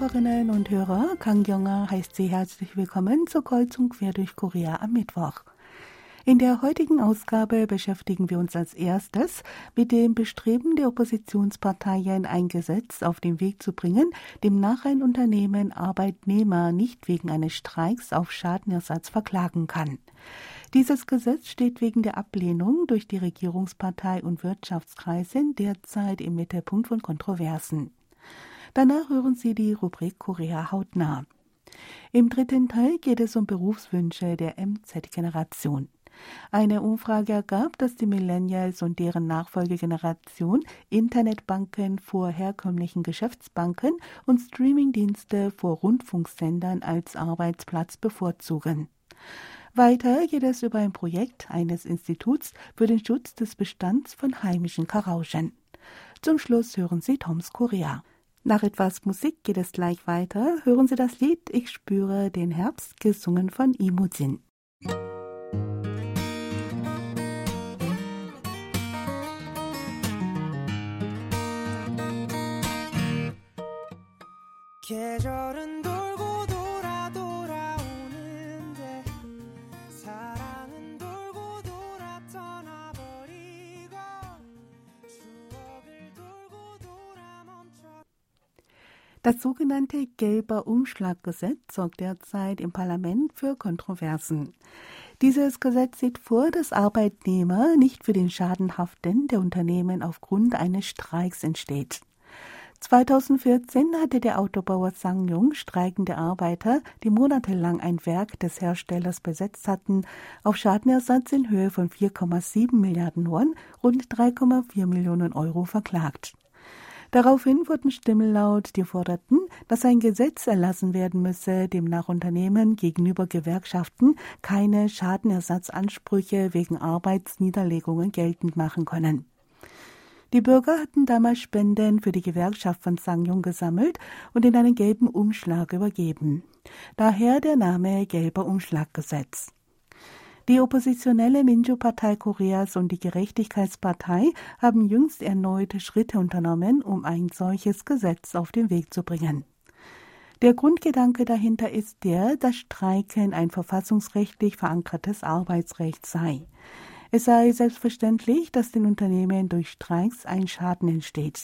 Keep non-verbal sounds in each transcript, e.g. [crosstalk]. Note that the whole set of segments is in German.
Hörerinnen und Hörer, Kang Yonger heißt Sie herzlich willkommen zur Kreuzung quer durch Korea am Mittwoch. In der heutigen Ausgabe beschäftigen wir uns als erstes mit dem Bestreben der Oppositionsparteien, ein Gesetz auf den Weg zu bringen, demnach ein Unternehmen Arbeitnehmer nicht wegen eines Streiks auf Schadenersatz verklagen kann. Dieses Gesetz steht wegen der Ablehnung durch die Regierungspartei und Wirtschaftskreise derzeit im Mittelpunkt von Kontroversen. Danach hören Sie die Rubrik Korea hautnah. Im dritten Teil geht es um Berufswünsche der MZ-Generation. Eine Umfrage ergab, dass die Millennials und deren Nachfolgegeneration Internetbanken vor herkömmlichen Geschäftsbanken und Streamingdienste vor Rundfunksendern als Arbeitsplatz bevorzugen. Weiter geht es über ein Projekt eines Instituts für den Schutz des Bestands von heimischen Karauschen. Zum Schluss hören Sie Toms Korea. Nach etwas Musik geht es gleich weiter. Hören Sie das Lied Ich spüre den Herbst, gesungen von Imujin. 계절은 Das sogenannte gelber Umschlaggesetz sorgt derzeit im Parlament für Kontroversen. Dieses Gesetz sieht vor, dass Arbeitnehmer nicht für den Schaden haften, der Unternehmen aufgrund eines Streiks entsteht. 2014 hatte der Autobauer Sangyong streikende Arbeiter, die monatelang ein Werk des Herstellers besetzt hatten, auf Schadenersatz in Höhe von 4,7 Milliarden Won, rund 3,4 Millionen Euro verklagt. Daraufhin wurden Stimmen laut, die forderten, dass ein Gesetz erlassen werden müsse, demnach Unternehmen gegenüber Gewerkschaften keine Schadenersatzansprüche wegen Arbeitsniederlegungen geltend machen können. Die Bürger hatten damals Spenden für die Gewerkschaft von Sangyong gesammelt und in einen gelben Umschlag übergeben. Daher der Name Gelber Umschlaggesetz. Die oppositionelle Minju-Partei Koreas und die Gerechtigkeitspartei haben jüngst erneute Schritte unternommen, um ein solches Gesetz auf den Weg zu bringen. Der Grundgedanke dahinter ist der, dass Streiken ein verfassungsrechtlich verankertes Arbeitsrecht sei. Es sei selbstverständlich, dass den Unternehmen durch Streiks ein Schaden entsteht.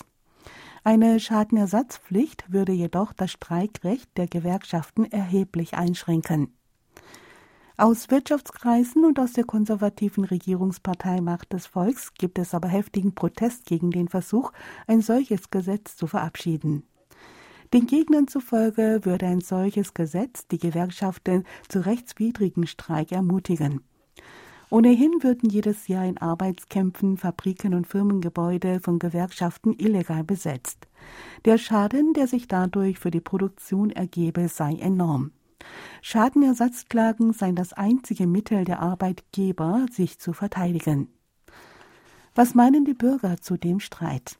Eine Schadenersatzpflicht würde jedoch das Streikrecht der Gewerkschaften erheblich einschränken. Aus Wirtschaftskreisen und aus der konservativen Regierungspartei Macht des Volks gibt es aber heftigen Protest gegen den Versuch, ein solches Gesetz zu verabschieden. Den Gegnern zufolge würde ein solches Gesetz die Gewerkschaften zu rechtswidrigen Streik ermutigen. Ohnehin würden jedes Jahr in Arbeitskämpfen Fabriken und Firmengebäude von Gewerkschaften illegal besetzt. Der Schaden, der sich dadurch für die Produktion ergebe, sei enorm. Schadenersatzklagen seien das einzige Mittel der Arbeitgeber, sich zu verteidigen. Was meinen die Bürger zu dem Streit?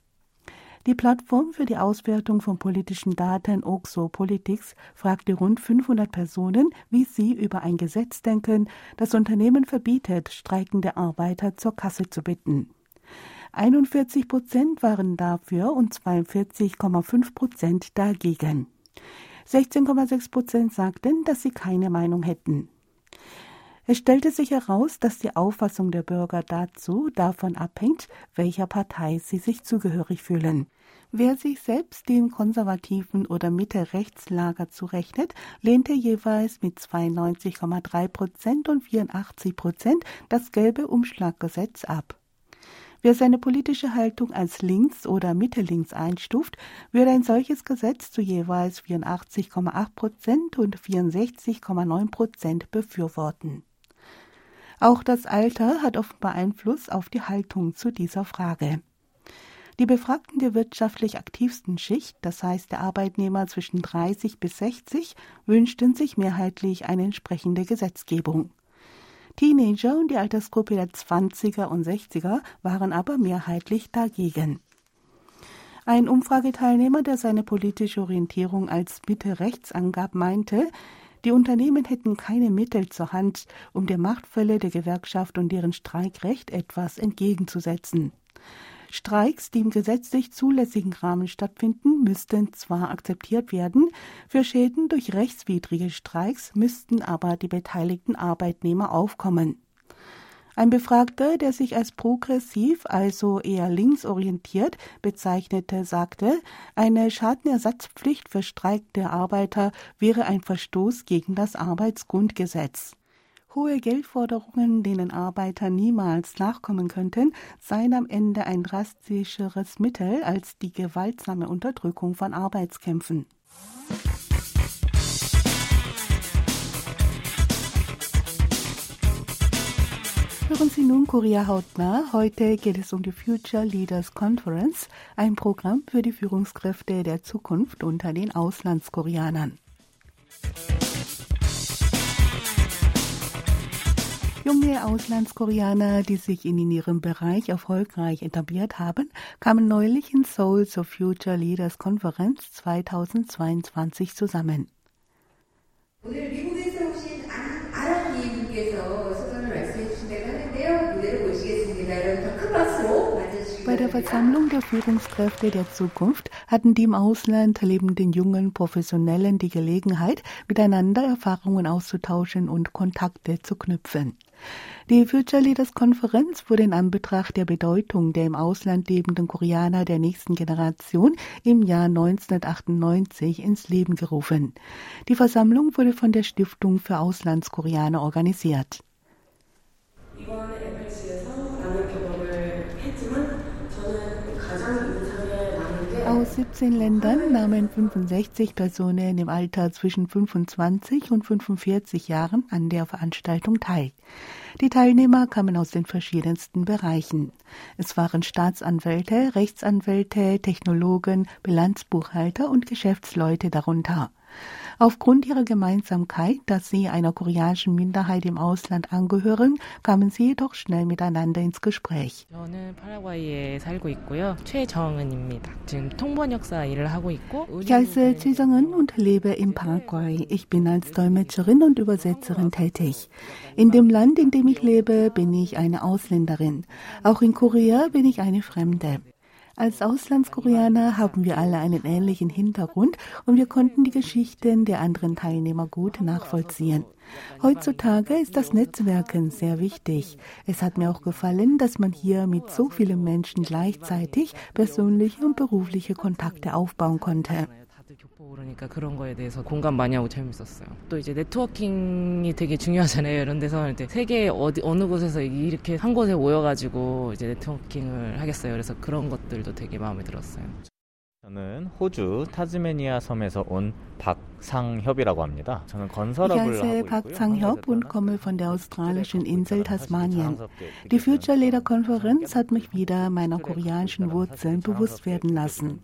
Die Plattform für die Auswertung von politischen Daten Oxo Politics fragte rund 500 Personen, wie sie über ein Gesetz denken, das Unternehmen verbietet, streikende Arbeiter zur Kasse zu bitten. 41 Prozent waren dafür und 42,5 Prozent dagegen. 16,6 Prozent sagten, dass sie keine Meinung hätten. Es stellte sich heraus, dass die Auffassung der Bürger dazu davon abhängt, welcher Partei sie sich zugehörig fühlen. Wer sich selbst dem konservativen oder Mitte-Rechtslager zurechnet, lehnte jeweils mit 92,3 Prozent und 84 Prozent das gelbe Umschlaggesetz ab. Wer seine politische Haltung als links oder Mitte-links einstuft, würde ein solches Gesetz zu jeweils 84,8 Prozent und 64,9 Prozent befürworten. Auch das Alter hat offenbar Einfluss auf die Haltung zu dieser Frage. Die Befragten der wirtschaftlich aktivsten Schicht, das heißt der Arbeitnehmer zwischen 30 bis 60, wünschten sich mehrheitlich eine entsprechende Gesetzgebung. Teenager und die Altersgruppe der 20er und 60er waren aber mehrheitlich dagegen. Ein Umfrageteilnehmer, der seine politische Orientierung als Mitte-Rechts angab, meinte, die Unternehmen hätten keine Mittel zur Hand, um der Machtfülle der Gewerkschaft und deren Streikrecht etwas entgegenzusetzen. Streiks, die im gesetzlich zulässigen Rahmen stattfinden, müssten zwar akzeptiert werden, für Schäden durch rechtswidrige Streiks müssten aber die beteiligten Arbeitnehmer aufkommen. Ein Befragter, der sich als progressiv, also eher linksorientiert bezeichnete, sagte, eine Schadenersatzpflicht für streikende Arbeiter wäre ein Verstoß gegen das Arbeitsgrundgesetz. Hohe Geldforderungen, denen Arbeiter niemals nachkommen könnten, seien am Ende ein drastischeres Mittel als die gewaltsame Unterdrückung von Arbeitskämpfen. Hören Sie nun Korea hautnah. Heute geht es um die Future Leaders Conference, ein Programm für die Führungskräfte der Zukunft unter den Auslandskoreanern. Junge Auslandskoreaner, die sich in ihrem Bereich erfolgreich etabliert haben, kamen neulich in Seoul zur Future Leaders Konferenz 2022 zusammen. 오늘 미국에서 오신 아랑님께서 소감을 말씀해 주신다고 하는데요. 무대를 보시겠습니다. 여러분 더큰 박수로 bei der Versammlung der Führungskräfte der Zukunft hatten die im Ausland lebenden jungen Professionellen die Gelegenheit, miteinander Erfahrungen auszutauschen und Kontakte zu knüpfen. Die Future Leaders Konferenz wurde in Anbetracht der Bedeutung der im Ausland lebenden Koreaner der nächsten Generation im Jahr 1998 ins Leben gerufen. Die Versammlung wurde von der Stiftung für Auslandskoreaner organisiert. Aus 17 Ländern nahmen 65 Personen im Alter zwischen 25 und 45 Jahren an der Veranstaltung teil. Die Teilnehmer kamen aus den verschiedensten Bereichen. Es waren Staatsanwälte, Rechtsanwälte, Technologen, Bilanzbuchhalter und Geschäftsleute darunter. Aufgrund ihrer Gemeinsamkeit, dass sie einer koreanischen Minderheit im Ausland angehören, kamen sie jedoch schnell miteinander ins Gespräch. Ich heiße Chejong은 und lebe in Paraguay. Ich bin als Dolmetscherin und Übersetzerin tätig. In dem Land, in dem ich lebe, bin ich eine Ausländerin. Auch in Korea bin ich eine Fremde. Als Auslandskoreaner haben wir alle einen ähnlichen Hintergrund und wir konnten die Geschichten der anderen Teilnehmer gut nachvollziehen. Heutzutage ist das Netzwerken sehr wichtig. Es hat mir auch gefallen, dass man hier mit so vielen Menschen gleichzeitig persönliche und berufliche Kontakte aufbauen konnte. 그러니까 그런 거에 대해서 공감 많이 하고 재밌었어요. 또 이제 네트워킹이 되게 중요하잖아요. 이런 데서 이제 세계 어디 어느 곳에서 이렇게 한 곳에 모여가지고 이제 네트워킹을 하겠어요. 그래서 그런 것들도 되게 마음에 들었어요. 저는 호주 타즈메니아 섬에서 온 박 상협이라고 합니다. 저는 건설업을 ich heiße Park Sang-hyop und komme von der australischen Insel Tasmanien. Die Future Leader Konferenz hat mich wieder meiner koreanischen Wurzeln bewusst werden lassen.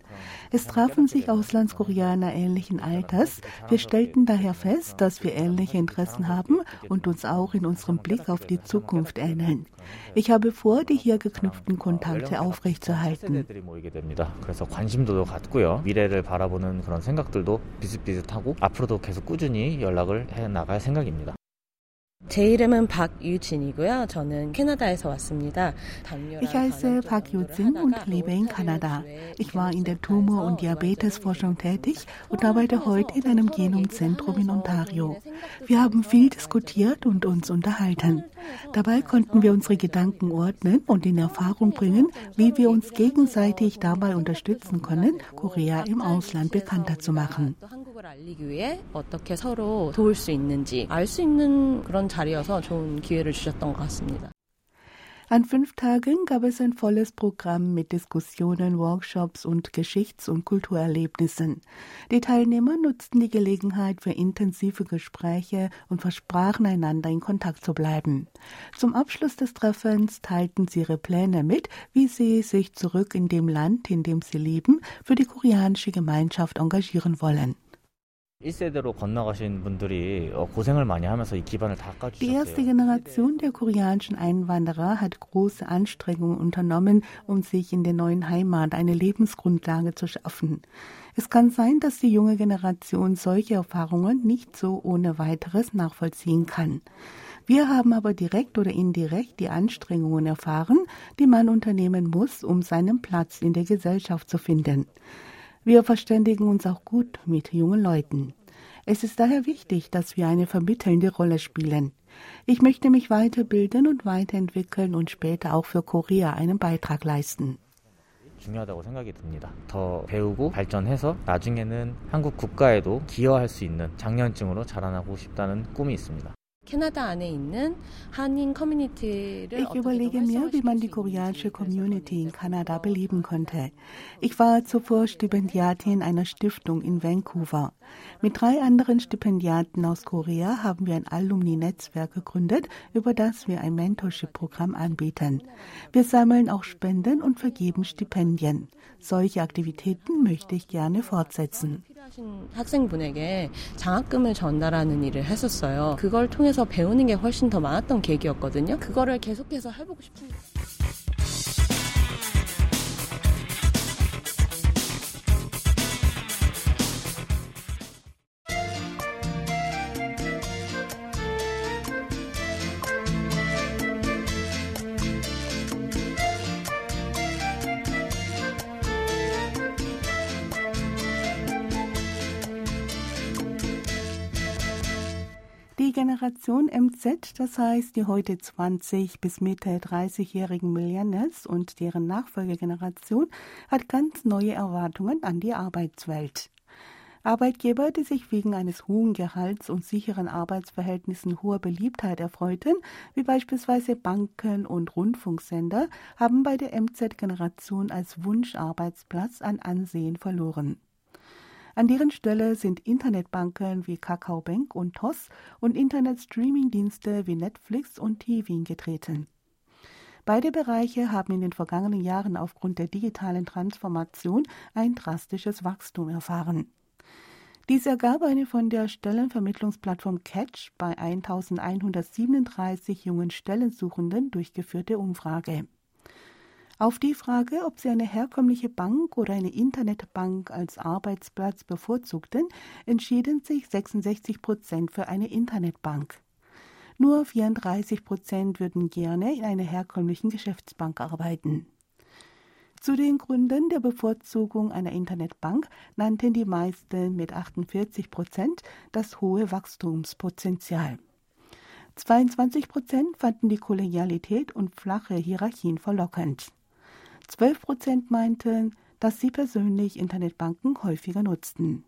Es trafen sich Auslandskoreaner ähnlichen Alters. Wir stellten daher fest, dass wir ähnliche Interessen haben und uns auch in unserem Blick auf die Zukunft ähneln. Ich habe vor, die hier geknüpften Kontakte aufrechtzuerhalten. 그래서 관심도도 갖고요. 미래를 바라보는 그런 생각들도 비슷 비슷비슷 하고 앞으로도 계속 꾸준히 연락을 해 나갈 생각입니다. 제 이름은 박유진이고요. 저는 캐나다에서 왔습니다. Ich heiße Park Yujin und lebe in Kanada. Ich war in der Tumor- und Diabetesforschung tätig und arbeite heute in einem Genomzentrum in Ontario. Wir haben viel diskutiert und uns unterhalten. Dabei konnten wir unsere Gedanken ordnen und in Erfahrung bringen, wie wir uns gegenseitig dabei unterstützen können, Korea im Ausland bekannter zu machen. An fünf Tagen gab es ein volles Programm mit Diskussionen, Workshops und Geschichts- und Kulturerlebnissen. Die Teilnehmer nutzten die Gelegenheit für intensive Gespräche und versprachen einander in Kontakt zu bleiben. Zum Abschluss des Treffens teilten sie ihre Pläne mit, wie sie sich zurück in dem Land, in dem sie leben, für die koreanische Gemeinschaft engagieren wollen. Die erste Generation der koreanischen Einwanderer hat große Anstrengungen unternommen, um sich in der neuen Heimat eine Lebensgrundlage zu schaffen. Es kann sein, dass die junge Generation solche Erfahrungen nicht so ohne weiteres nachvollziehen kann. Wir haben aber direkt oder indirekt die Anstrengungen erfahren, die man unternehmen muss, um seinen Platz in der Gesellschaft zu finden. Wir verständigen uns auch gut mit jungen Leuten. Es ist daher wichtig, dass wir eine vermittelnde Rolle spielen. Ich möchte mich weiterbilden und weiterentwickeln und später auch für Korea einen Beitrag leisten. 중요하다고 생각이 듭니다. 더 배우고 발전해서 나중에는 한국 국가에도 기여할 수 있는 장년증으로 자라나고 싶다는 꿈이 있습니다. Ich überlege mir, wie man die koreanische Community in Kanada beleben könnte. Ich war zuvor Stipendiatin einer Stiftung in Vancouver. Mit drei anderen Stipendiaten aus Korea haben wir ein Alumni-Netzwerk gegründet, über das wir ein Mentorship-Programm anbieten. Wir sammeln auch Spenden und vergeben Stipendien. Solche Aktivitäten möchte ich gerne fortsetzen. 학생분에게 장학금을 전달하는 일을 했었어요. 그걸 통해서 배우는 게 훨씬 더 많았던 계기였거든요. 그거를 계속해서 해보고 싶습니다. Die Generation MZ, das heißt die heute 20 bis Mitte 30-jährigen Millennials und deren Nachfolgegeneration, hat ganz neue Erwartungen an die Arbeitswelt. Arbeitgeber, die sich wegen eines hohen Gehalts und sicheren Arbeitsverhältnissen hoher Beliebtheit erfreuten, wie beispielsweise Banken und Rundfunksender, haben bei der MZ-Generation als Wunscharbeitsplatz an Ansehen verloren. An deren Stelle sind Internetbanken wie KakaoBank und TOS und Internetstreamingdienste wie Netflix und TVIN getreten. Beide Bereiche haben in den vergangenen Jahren aufgrund der digitalen Transformation ein drastisches Wachstum erfahren. Dies ergab eine von der Stellenvermittlungsplattform Catch bei 1137 jungen Stellensuchenden durchgeführte Umfrage. Auf die Frage, ob sie eine herkömmliche Bank oder eine Internetbank als Arbeitsplatz bevorzugten, entschieden sich 66 Prozent für eine Internetbank. Nur 34 Prozent würden gerne in einer herkömmlichen Geschäftsbank arbeiten. Zu den Gründen der Bevorzugung einer Internetbank nannten die meisten mit 48 Prozent das hohe Wachstumspotenzial. 22 Prozent fanden die Kollegialität und flache Hierarchien verlockend. 12 Prozent meinten, dass sie persönlich Internetbanken häufiger nutzten.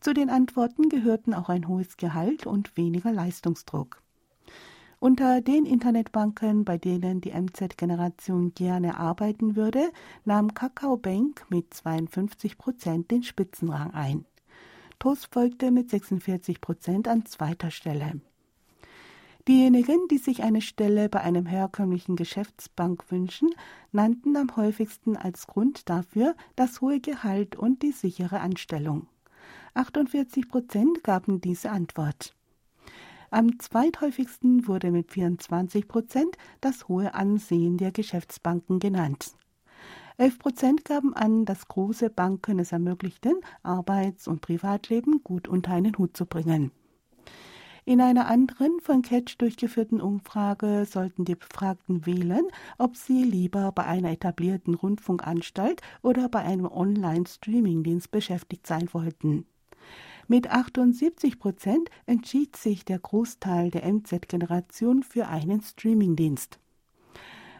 Zu den Antworten gehörten auch ein hohes Gehalt und weniger Leistungsdruck. Unter den Internetbanken, bei denen die MZ-Generation gerne arbeiten würde, nahm Kakao Bank mit 52 Prozent den Spitzenrang ein. TOS folgte mit 46 Prozent an zweiter Stelle. Diejenigen, die sich eine Stelle bei einem herkömmlichen Geschäftsbank wünschen, nannten am häufigsten als Grund dafür das hohe Gehalt und die sichere Anstellung. 48 Prozent gaben diese Antwort. Am zweithäufigsten wurde mit 24 Prozent das hohe Ansehen der Geschäftsbanken genannt. 11 Prozent gaben an, dass große Banken es ermöglichten, Arbeits- und Privatleben gut unter einen Hut zu bringen. In einer anderen von Catch durchgeführten Umfrage sollten die Befragten wählen, ob sie lieber bei einer etablierten Rundfunkanstalt oder bei einem Online-Streaming-Dienst beschäftigt sein wollten. Mit 78 Prozent entschied sich der Großteil der MZ-Generation für einen Streamingdienst.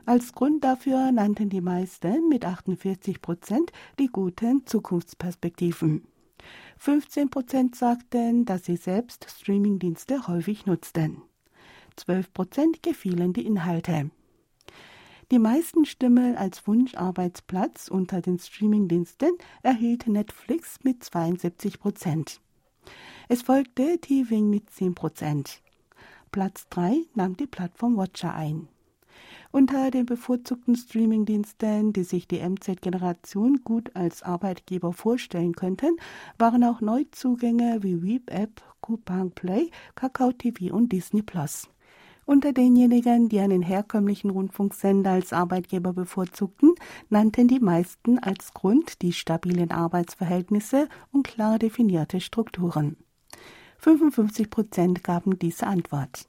Als Grund dafür nannten die meisten mit 48 Prozent die guten Zukunftsperspektiven. 15 Prozent sagten, dass sie selbst Streamingdienste häufig nutzten. 12 Prozent gefielen die Inhalte. Die meisten Stimmen als Wunscharbeitsplatz unter den Streamingdiensten erhielt Netflix mit 72 Prozent. Es folgte TVing mit 10 Prozent. Platz 3 nahm die Plattform Watcher ein. Unter den bevorzugten Streamingdiensten, die sich die MZ-Generation gut als Arbeitgeber vorstellen könnten, waren auch Neuzugänge wie Weep App, Coupang Play, Kakao TV und Disney Plus. Unter denjenigen, die einen herkömmlichen Rundfunksender als Arbeitgeber bevorzugten, nannten die meisten als Grund die stabilen Arbeitsverhältnisse und klar definierte Strukturen. 55 Prozent gaben diese Antwort.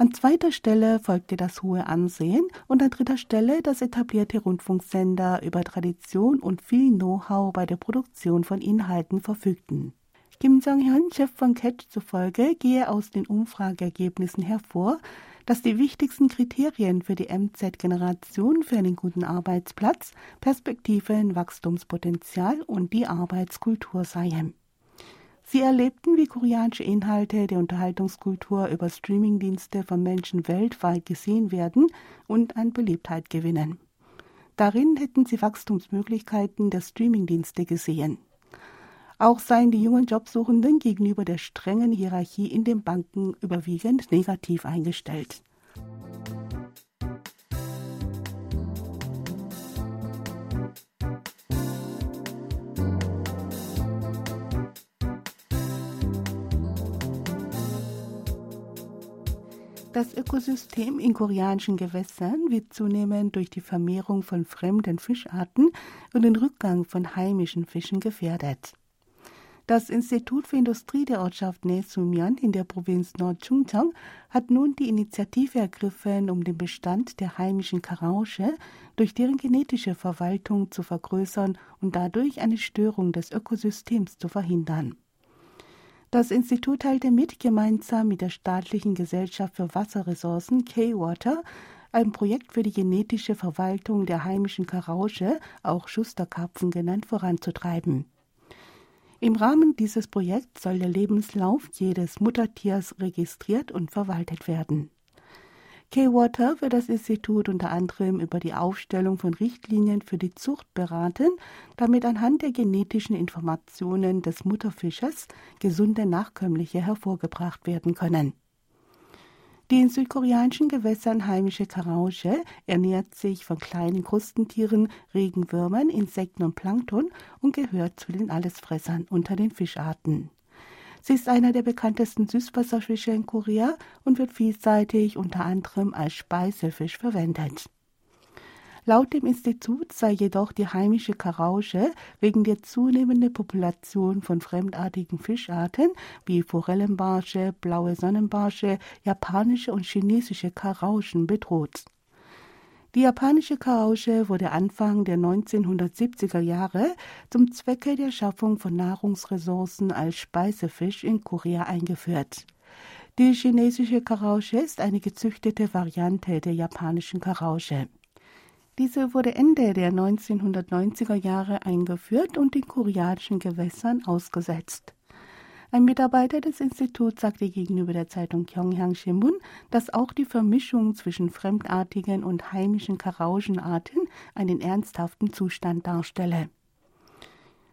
An zweiter Stelle folgte das hohe Ansehen und an dritter Stelle das etablierte Rundfunksender über Tradition und viel Know-how bei der Produktion von Inhalten verfügten. Kim Jong-hyun, Chef von Catch zufolge, gehe aus den Umfrageergebnissen hervor, dass die wichtigsten Kriterien für die MZ-Generation für einen guten Arbeitsplatz Perspektiven, Wachstumspotenzial und die Arbeitskultur seien. Sie erlebten, wie koreanische Inhalte der Unterhaltungskultur über Streamingdienste von Menschen weltweit gesehen werden und an Beliebtheit gewinnen. Darin hätten sie Wachstumsmöglichkeiten der Streamingdienste gesehen. Auch seien die jungen Jobsuchenden gegenüber der strengen Hierarchie in den Banken überwiegend negativ eingestellt. Das Ökosystem in koreanischen Gewässern wird zunehmend durch die Vermehrung von fremden Fischarten und den Rückgang von heimischen Fischen gefährdet. Das Institut für Industrie der Ortschaft Nesumyan in der Provinz Nord-Chungcheong hat nun die Initiative ergriffen, um den Bestand der heimischen Karausche durch deren genetische Verwaltung zu vergrößern und dadurch eine Störung des Ökosystems zu verhindern. Das Institut teilte mit, gemeinsam mit der staatlichen Gesellschaft für Wasserressourcen K-Water ein Projekt für die genetische Verwaltung der heimischen Karausche, auch Schusterkarpfen genannt, voranzutreiben. Im Rahmen dieses Projekts soll der Lebenslauf jedes Muttertiers registriert und verwaltet werden. K-Water wird das Institut unter anderem über die Aufstellung von Richtlinien für die Zucht beraten, damit anhand der genetischen Informationen des Mutterfisches gesunde Nachkömmliche hervorgebracht werden können. Die in südkoreanischen Gewässern heimische Karausche ernährt sich von kleinen Krustentieren, Regenwürmern, Insekten und Plankton und gehört zu den Allesfressern unter den Fischarten. Sie ist einer der bekanntesten Süßwasserfische in Korea und wird vielseitig unter anderem als Speisefisch verwendet. Laut dem Institut sei jedoch die heimische Karausche wegen der zunehmenden Population von fremdartigen Fischarten wie Forellenbarsche, blaue Sonnenbarsche, japanische und chinesische Karauschen bedroht. Die japanische Karausche wurde Anfang der 1970er Jahre zum Zwecke der Schaffung von Nahrungsressourcen als Speisefisch in Korea eingeführt. Die chinesische Karausche ist eine gezüchtete Variante der japanischen Karausche. Diese wurde Ende der 1990er Jahre eingeführt und in koreanischen Gewässern ausgesetzt. Ein Mitarbeiter des Instituts sagte gegenüber der Zeitung Gyeongyang Shimbun, dass auch die Vermischung zwischen fremdartigen und heimischen Karauschenarten einen ernsthaften Zustand darstelle.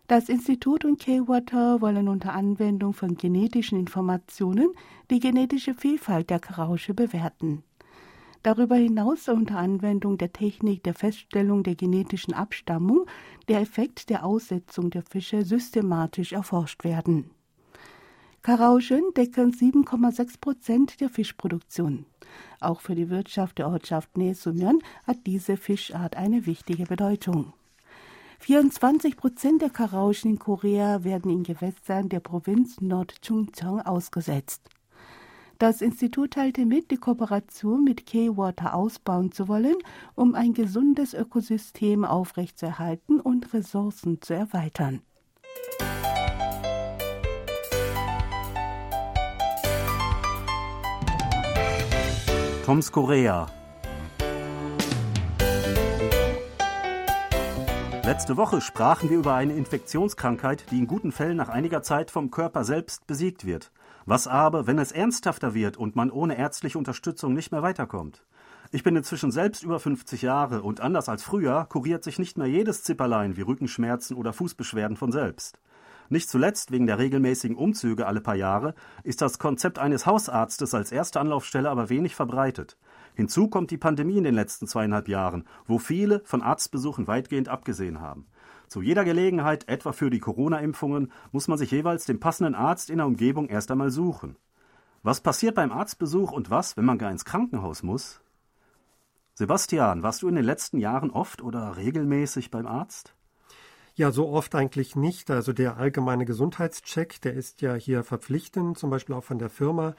Das Institut und K-Water wollen unter Anwendung von genetischen Informationen die genetische Vielfalt der Karausche bewerten. Darüber hinaus soll unter Anwendung der Technik der Feststellung der genetischen Abstammung der Effekt der Aussetzung der Fische systematisch erforscht werden. Karauschen decken 7,6 Prozent der Fischproduktion. Auch für die Wirtschaft der Ortschaft Nesumyon hat diese Fischart eine wichtige Bedeutung. 24 Prozent der Karauschen in Korea werden in Gewässern der Provinz Nord-Chungcheong ausgesetzt. Das Institut teilte mit, die Kooperation mit K-Water ausbauen zu wollen, um ein gesundes Ökosystem aufrechtzuerhalten und Ressourcen zu erweitern. Toms Korea. Letzte Woche sprachen wir über eine Infektionskrankheit, die in guten Fällen nach einiger Zeit vom Körper selbst besiegt wird. Was aber, wenn es ernsthafter wird und man ohne ärztliche Unterstützung nicht mehr weiterkommt? Ich bin inzwischen selbst über 50 Jahre und anders als früher kuriert sich nicht mehr jedes Zipperlein wie Rückenschmerzen oder Fußbeschwerden von selbst. Nicht zuletzt wegen der regelmäßigen Umzüge alle paar Jahre ist das Konzept eines Hausarztes als erste Anlaufstelle aber wenig verbreitet. Hinzu kommt die Pandemie in den letzten zweieinhalb Jahren, wo viele von Arztbesuchen weitgehend abgesehen haben. Zu jeder Gelegenheit, etwa für die Corona-Impfungen, muss man sich jeweils den passenden Arzt in der Umgebung erst einmal suchen. Was passiert beim Arztbesuch und was, wenn man gar ins Krankenhaus muss? Sebastian, warst du in den letzten Jahren oft oder regelmäßig beim Arzt? Ja, so oft eigentlich nicht. Also der allgemeine Gesundheitscheck, der ist ja hier verpflichtend, zum Beispiel auch von der Firma.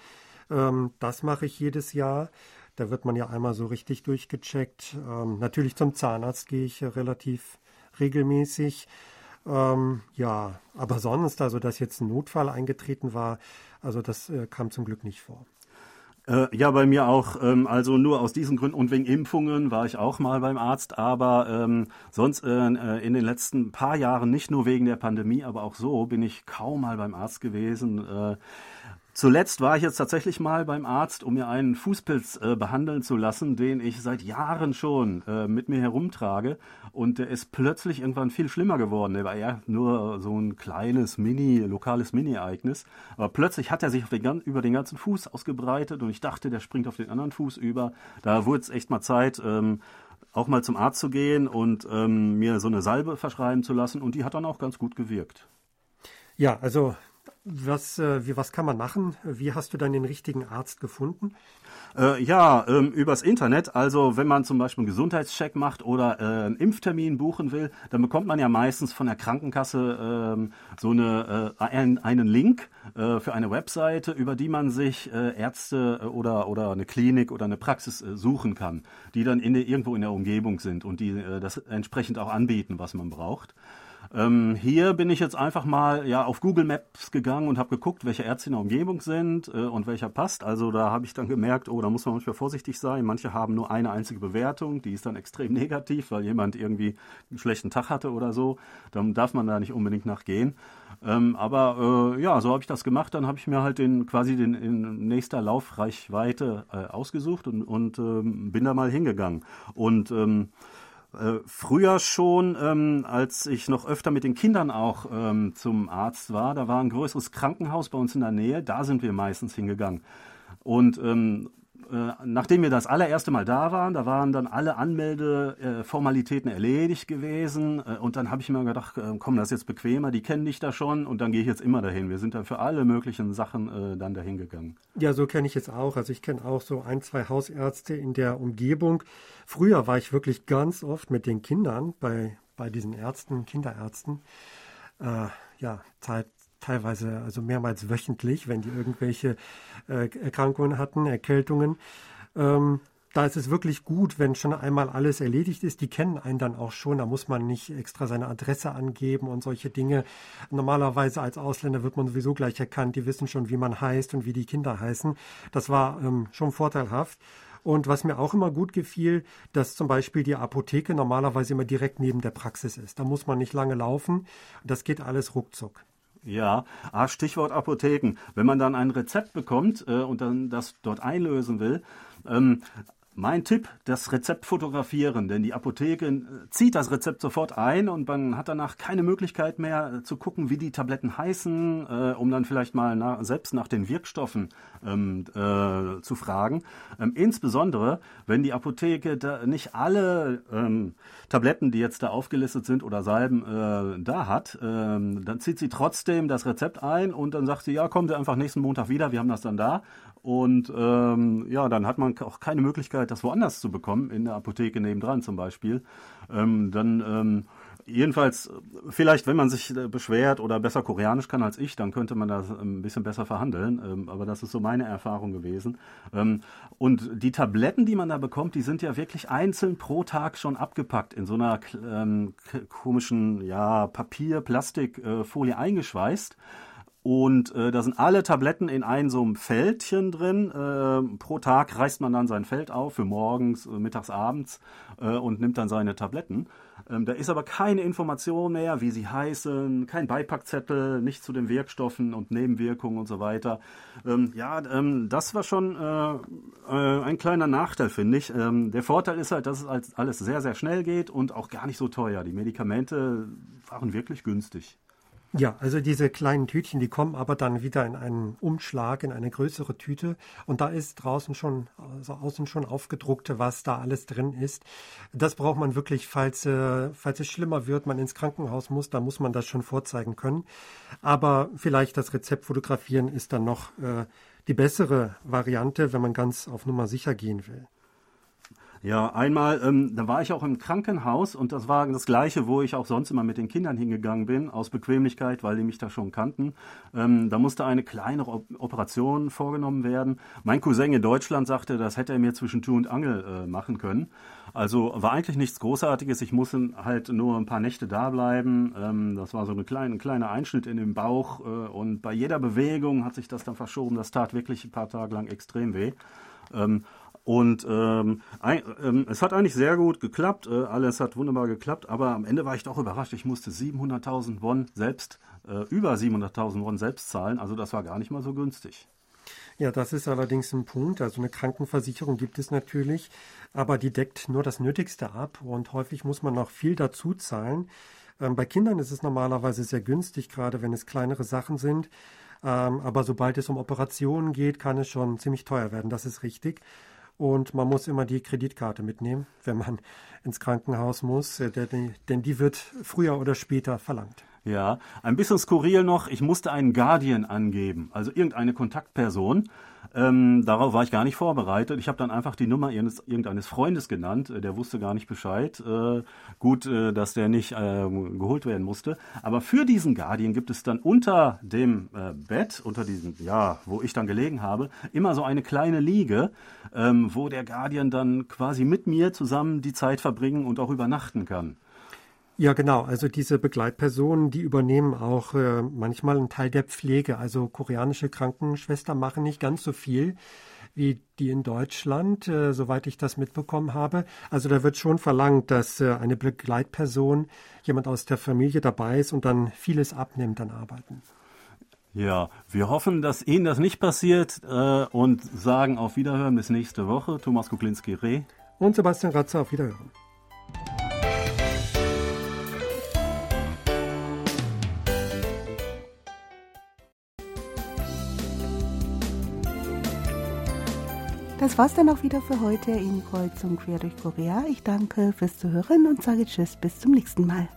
Ähm, das mache ich jedes Jahr. Da wird man ja einmal so richtig durchgecheckt. Ähm, natürlich zum Zahnarzt gehe ich relativ regelmäßig. Ähm, ja, aber sonst, also dass jetzt ein Notfall eingetreten war, also das äh, kam zum Glück nicht vor. Äh, ja, bei mir auch. Ähm, also nur aus diesen Gründen und wegen Impfungen war ich auch mal beim Arzt, aber ähm, sonst äh, äh, in den letzten paar Jahren nicht nur wegen der Pandemie, aber auch so bin ich kaum mal beim Arzt gewesen. Äh, Zuletzt war ich jetzt tatsächlich mal beim Arzt, um mir einen Fußpilz äh, behandeln zu lassen, den ich seit Jahren schon äh, mit mir herumtrage. Und der ist plötzlich irgendwann viel schlimmer geworden. Der war eher nur so ein kleines Mini, lokales Mini-Ereignis. Aber plötzlich hat er sich den, über den ganzen Fuß ausgebreitet und ich dachte, der springt auf den anderen Fuß über. Da wurde es echt mal Zeit, ähm, auch mal zum Arzt zu gehen und ähm, mir so eine Salbe verschreiben zu lassen. Und die hat dann auch ganz gut gewirkt. Ja, also was, äh, wie, was kann man machen? Wie hast du dann den richtigen Arzt gefunden? Äh, ja, ähm, übers Internet. Also wenn man zum Beispiel einen Gesundheitscheck macht oder äh, einen Impftermin buchen will, dann bekommt man ja meistens von der Krankenkasse ähm, so eine, äh, ein, einen Link äh, für eine Webseite, über die man sich äh, Ärzte oder, oder eine Klinik oder eine Praxis suchen kann, die dann in irgendwo in der Umgebung sind und die das entsprechend auch anbieten, was man braucht. Ähm, hier bin ich jetzt einfach mal ja auf Google Maps gegangen und habe geguckt, welche Ärzte in der Umgebung sind äh, und welcher passt. Also da habe ich dann gemerkt, oh, da muss man manchmal vorsichtig sein. Manche haben nur eine einzige Bewertung, die ist dann extrem [laughs] negativ, weil jemand irgendwie einen schlechten Tag hatte oder so. Dann darf man da nicht unbedingt nachgehen. Ähm, aber äh, ja, so habe ich das gemacht. Dann habe ich mir halt den quasi den in nächster Laufreichweite äh, ausgesucht und, und ähm, bin da mal hingegangen. Und ähm, äh, früher schon, ähm, als ich noch öfter mit den Kindern auch ähm, zum Arzt war, da war ein größeres Krankenhaus bei uns in der Nähe, da sind wir meistens hingegangen. Und ähm, äh, nachdem wir das allererste Mal da waren, da waren dann alle Anmeldeformalitäten erledigt gewesen. Äh, und dann habe ich mir gedacht, äh, komm, das ist jetzt bequemer, die kennen dich da schon und dann gehe ich jetzt immer dahin. Wir sind dann für alle möglichen Sachen äh, dann dahin gegangen. Ja, so kenne ich es auch. Also ich kenne auch so ein, zwei Hausärzte in der Umgebung. Früher war ich wirklich ganz oft mit den Kindern bei, bei diesen Ärzten, Kinderärzten. Äh, ja, Zeit, teilweise also mehrmals wöchentlich, wenn die irgendwelche äh, Erkrankungen hatten, Erkältungen. Ähm, da ist es wirklich gut, wenn schon einmal alles erledigt ist. Die kennen einen dann auch schon. Da muss man nicht extra seine Adresse angeben und solche Dinge. Normalerweise als Ausländer wird man sowieso gleich erkannt. Die wissen schon, wie man heißt und wie die Kinder heißen. Das war ähm, schon vorteilhaft. Und was mir auch immer gut gefiel, dass zum Beispiel die Apotheke normalerweise immer direkt neben der Praxis ist. Da muss man nicht lange laufen. Das geht alles ruckzuck. Ja, ah, Stichwort Apotheken. Wenn man dann ein Rezept bekommt äh, und dann das dort einlösen will, ähm, mein Tipp, das Rezept fotografieren, denn die Apotheke äh, zieht das Rezept sofort ein und man hat danach keine Möglichkeit mehr äh, zu gucken, wie die Tabletten heißen, äh, um dann vielleicht mal nach, selbst nach den Wirkstoffen ähm, äh, zu fragen. Ähm, insbesondere, wenn die Apotheke nicht alle ähm, Tabletten, die jetzt da aufgelistet sind oder Salben äh, da hat, ähm, dann zieht sie trotzdem das Rezept ein und dann sagt sie, ja, kommen Sie einfach nächsten Montag wieder, wir haben das dann da. Und ähm, ja, dann hat man auch keine Möglichkeit, das woanders zu bekommen, in der Apotheke nebendran zum Beispiel. Ähm, dann ähm, jedenfalls, vielleicht, wenn man sich äh, beschwert oder besser Koreanisch kann als ich, dann könnte man das ein bisschen besser verhandeln. Ähm, aber das ist so meine Erfahrung gewesen. Ähm, und die Tabletten, die man da bekommt, die sind ja wirklich einzeln pro Tag schon abgepackt in so einer ähm, komischen ja, Papier, Plastikfolie äh, eingeschweißt. Und äh, da sind alle Tabletten in einem so einem Fältchen drin. Äh, pro Tag reißt man dann sein Feld auf für morgens, äh, mittags, abends äh, und nimmt dann seine Tabletten. Ähm, da ist aber keine Information mehr, wie sie heißen, kein Beipackzettel, nichts zu den Wirkstoffen und Nebenwirkungen und so weiter. Ähm, ja, ähm, das war schon äh, äh, ein kleiner Nachteil, finde ich. Ähm, der Vorteil ist halt, dass es alles sehr, sehr schnell geht und auch gar nicht so teuer. Die Medikamente waren wirklich günstig. Ja, also diese kleinen Tütchen, die kommen aber dann wieder in einen Umschlag, in eine größere Tüte und da ist draußen schon, also außen schon aufgedruckt, was da alles drin ist. Das braucht man wirklich, falls, äh, falls es schlimmer wird, man ins Krankenhaus muss, da muss man das schon vorzeigen können. Aber vielleicht das Rezept fotografieren ist dann noch äh, die bessere Variante, wenn man ganz auf Nummer sicher gehen will. Ja, einmal, ähm, da war ich auch im Krankenhaus und das war das gleiche, wo ich auch sonst immer mit den Kindern hingegangen bin, aus Bequemlichkeit, weil die mich da schon kannten. Ähm, da musste eine kleine Operation vorgenommen werden. Mein Cousin in Deutschland sagte, das hätte er mir zwischen Tür und Angel äh, machen können. Also war eigentlich nichts Großartiges. Ich musste halt nur ein paar Nächte da bleiben. Ähm, das war so ein kleine, kleiner Einschnitt in den Bauch äh, und bei jeder Bewegung hat sich das dann verschoben. Das tat wirklich ein paar Tage lang extrem weh. Ähm, und ähm, ein, ähm, es hat eigentlich sehr gut geklappt, äh, alles hat wunderbar geklappt, aber am Ende war ich doch überrascht. Ich musste 700.000 Won selbst, äh, über 700.000 Won selbst zahlen, also das war gar nicht mal so günstig. Ja, das ist allerdings ein Punkt. Also eine Krankenversicherung gibt es natürlich, aber die deckt nur das Nötigste ab und häufig muss man noch viel dazu zahlen. Ähm, bei Kindern ist es normalerweise sehr günstig, gerade wenn es kleinere Sachen sind. Ähm, aber sobald es um Operationen geht, kann es schon ziemlich teuer werden. Das ist richtig. Und man muss immer die Kreditkarte mitnehmen, wenn man ins Krankenhaus muss, äh, denn die wird früher oder später verlangt. Ja, ein bisschen skurril noch, ich musste einen Guardian angeben, also irgendeine Kontaktperson. Ähm, darauf war ich gar nicht vorbereitet. Ich habe dann einfach die Nummer eines, irgendeines Freundes genannt. Äh, der wusste gar nicht Bescheid. Äh, gut, äh, dass der nicht äh, geholt werden musste. Aber für diesen Guardian gibt es dann unter dem äh, Bett, unter diesem, ja, wo ich dann gelegen habe, immer so eine kleine Liege, ähm, wo der Guardian dann quasi mit mir zusammen die Zeit verbringen und auch übernachten kann. Ja, genau. Also diese Begleitpersonen, die übernehmen auch äh, manchmal einen Teil der Pflege. Also koreanische Krankenschwestern machen nicht ganz so viel wie die in Deutschland, äh, soweit ich das mitbekommen habe. Also da wird schon verlangt, dass äh, eine Begleitperson, jemand aus der Familie dabei ist und dann vieles abnimmt an Arbeiten. Ja, wir hoffen, dass Ihnen das nicht passiert äh, und sagen auf Wiederhören bis nächste Woche. Thomas Kuklinski-Reh. Und Sebastian Ratzer auf Wiederhören. Das war's dann auch wieder für heute in Kreuzung quer durch Korea. Ich danke fürs Zuhören und sage Tschüss bis zum nächsten Mal.